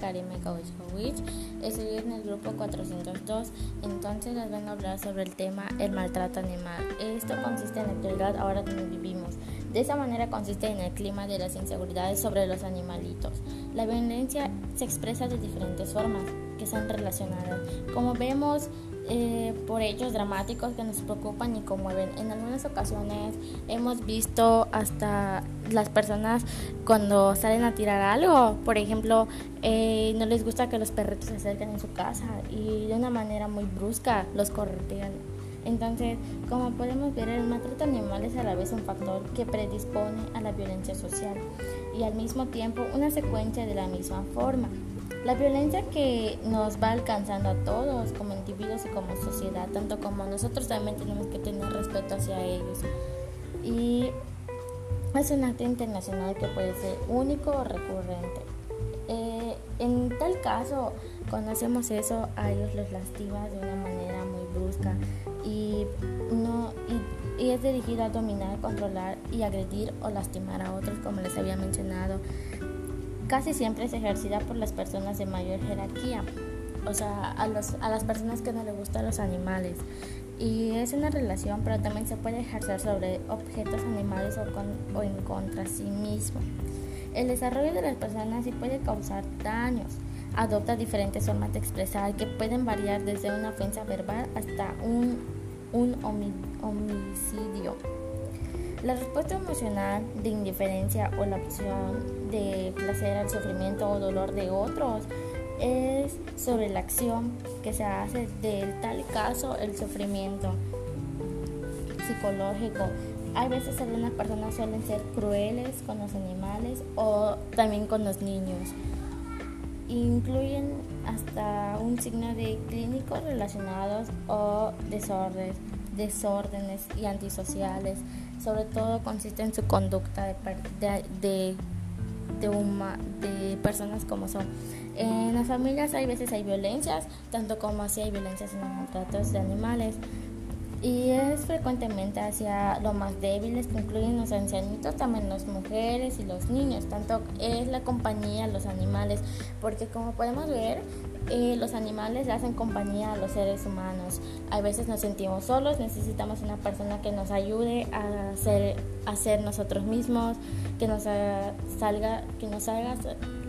Moisowicz, estoy en el grupo 402, entonces les vengo a hablar sobre el tema el maltrato animal. Esto consiste en la actualidad ahora donde vivimos. De esa manera consiste en el clima de las inseguridades sobre los animalitos. La violencia se expresa de diferentes formas que son relacionadas. Como vemos, eh, por hechos dramáticos que nos preocupan y conmueven. En algunas ocasiones hemos visto hasta las personas cuando salen a tirar algo, por ejemplo, eh, no les gusta que los perritos se acerquen en su casa y de una manera muy brusca los corretean. Entonces, como podemos ver, el maltrato animal es a la vez un factor que predispone a la violencia social y al mismo tiempo una secuencia de la misma forma. La violencia que nos va alcanzando a todos como individuos y como sociedad, tanto como nosotros también tenemos que tener respeto hacia ellos. Y es un acto internacional que puede ser único o recurrente. Eh, en tal caso, cuando hacemos eso, a ellos los lastima de una manera muy brusca y, no, y, es dirigido a dominar, controlar y agredir o lastimar a otros, como les había mencionado casi siempre es ejercida por las personas de mayor jerarquía, o sea, a, los, a las personas que no les gustan los animales. Y es una relación, pero también se puede ejercer sobre objetos animales o, o en contra sí mismo. El desarrollo de las personas sí puede causar daños. Adopta diferentes formas de expresar que pueden variar desde una ofensa verbal hasta un, un homicidio. La respuesta emocional de indiferencia o la opción de placer al sufrimiento o dolor de otros es sobre la acción que se hace de tal caso el sufrimiento psicológico. Hay veces algunas personas suelen ser crueles con los animales o también con los niños. Incluyen hasta un signo de clínicos relacionados o desórdenes, desórdenes y antisociales sobre todo consiste en su conducta de, de, de, personas como son. En las familias hay veces hay violencias, tanto como así hay violencias en los maltratos de animales. Y es frecuentemente hacia los más débiles, que incluyen los ancianitos, también las mujeres y los niños. Tanto es la compañía, los animales, porque como podemos ver, eh, los animales hacen compañía a los seres humanos. A veces nos sentimos solos, necesitamos una persona que nos ayude a ser, a ser nosotros mismos, que nos salga, que nos haga,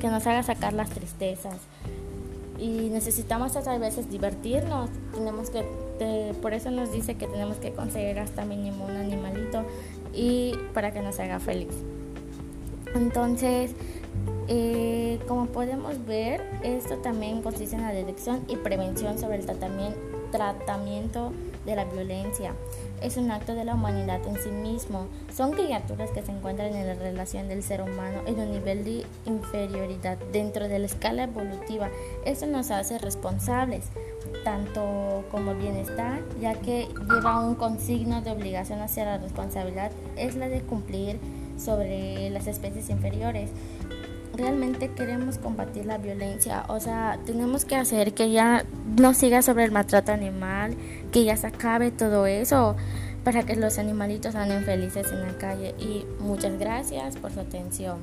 que nos haga sacar las tristezas. Y necesitamos a veces divertirnos. Tenemos que, por eso nos dice que tenemos que conseguir hasta mínimo un animalito y para que nos haga feliz. Entonces, eh, como podemos ver, esto también consiste en la detección y prevención sobre el tratamiento, de la violencia. Es un acto de la humanidad en sí mismo. Son criaturas que se encuentran en la relación del ser humano en un nivel de inferioridad dentro de la escala evolutiva. Esto nos hace responsables tanto como bienestar, ya que lleva un consigno de obligación hacia la responsabilidad, es la de cumplir sobre las especies inferiores realmente queremos combatir la violencia, o sea, tenemos que hacer que ya no siga sobre el maltrato animal, que ya se acabe todo eso para que los animalitos anden felices en la calle y muchas gracias por su atención.